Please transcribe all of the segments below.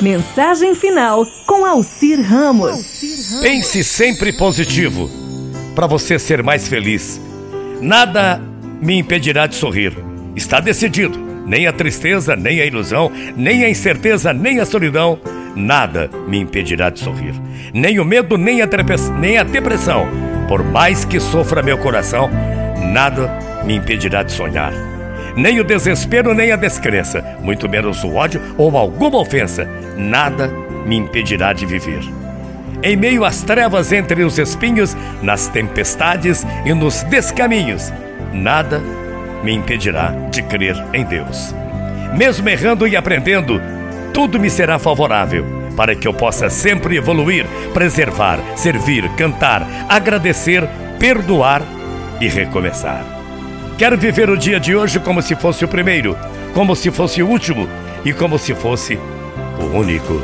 Mensagem final com Alcir Ramos. Pense sempre positivo para você ser mais feliz. Nada me impedirá de sorrir. Está decidido. Nem a tristeza, nem a ilusão, nem a incerteza, nem a solidão, nada me impedirá de sorrir. Nem o medo, nem a, nem a depressão. Por mais que sofra meu coração, nada me impedirá de sonhar nem o desespero, nem a descrença, muito menos o ódio ou alguma ofensa, nada me impedirá de viver. Em meio às trevas entre os espinhos, nas tempestades e nos descaminhos, nada me impedirá de crer em Deus. Mesmo errando e aprendendo, tudo me será favorável para que eu possa sempre evoluir, preservar, servir, cantar, agradecer, perdoar e recomeçar. Quero viver o dia de hoje como se fosse o primeiro, como se fosse o último e como se fosse o único.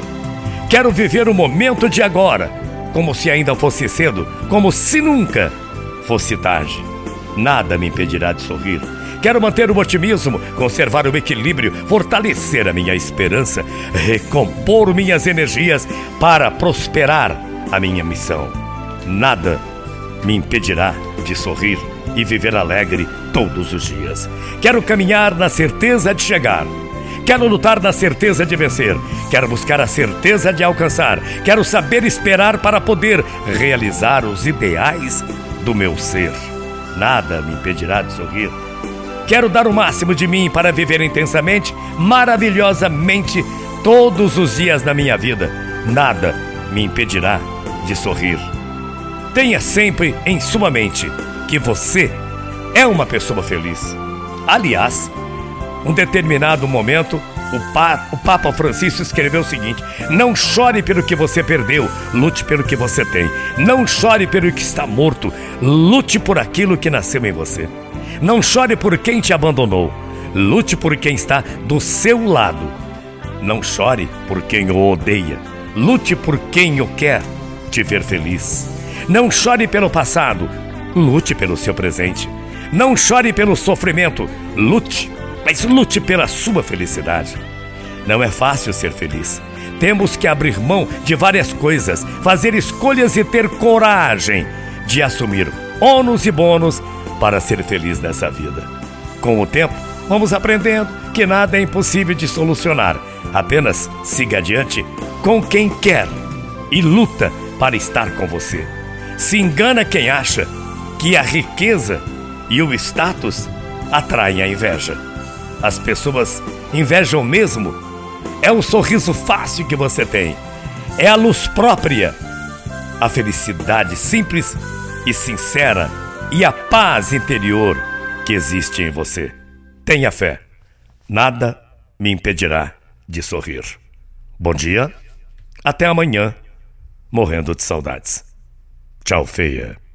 Quero viver o momento de agora, como se ainda fosse cedo, como se nunca fosse tarde. Nada me impedirá de sorrir. Quero manter o otimismo, conservar o equilíbrio, fortalecer a minha esperança, recompor minhas energias para prosperar a minha missão. Nada me impedirá de sorrir e viver alegre todos os dias. Quero caminhar na certeza de chegar. Quero lutar na certeza de vencer. Quero buscar a certeza de alcançar. Quero saber esperar para poder realizar os ideais do meu ser. Nada me impedirá de sorrir. Quero dar o máximo de mim para viver intensamente, maravilhosamente, todos os dias da minha vida. Nada me impedirá de sorrir. Tenha sempre em sua mente que você é uma pessoa feliz. Aliás, um determinado momento, o, pa, o Papa Francisco escreveu o seguinte: Não chore pelo que você perdeu, lute pelo que você tem. Não chore pelo que está morto, lute por aquilo que nasceu em você. Não chore por quem te abandonou, lute por quem está do seu lado. Não chore por quem o odeia, lute por quem o quer te ver feliz. Não chore pelo passado, lute pelo seu presente. Não chore pelo sofrimento, lute, mas lute pela sua felicidade. Não é fácil ser feliz. Temos que abrir mão de várias coisas, fazer escolhas e ter coragem de assumir ônus e bônus para ser feliz nessa vida. Com o tempo, vamos aprendendo que nada é impossível de solucionar. Apenas siga adiante com quem quer e luta para estar com você. Se engana quem acha que a riqueza e o status atraem a inveja. As pessoas invejam mesmo. É o sorriso fácil que você tem. É a luz própria. A felicidade simples e sincera e a paz interior que existe em você. Tenha fé. Nada me impedirá de sorrir. Bom dia. Até amanhã. Morrendo de saudades. Tchau, feia.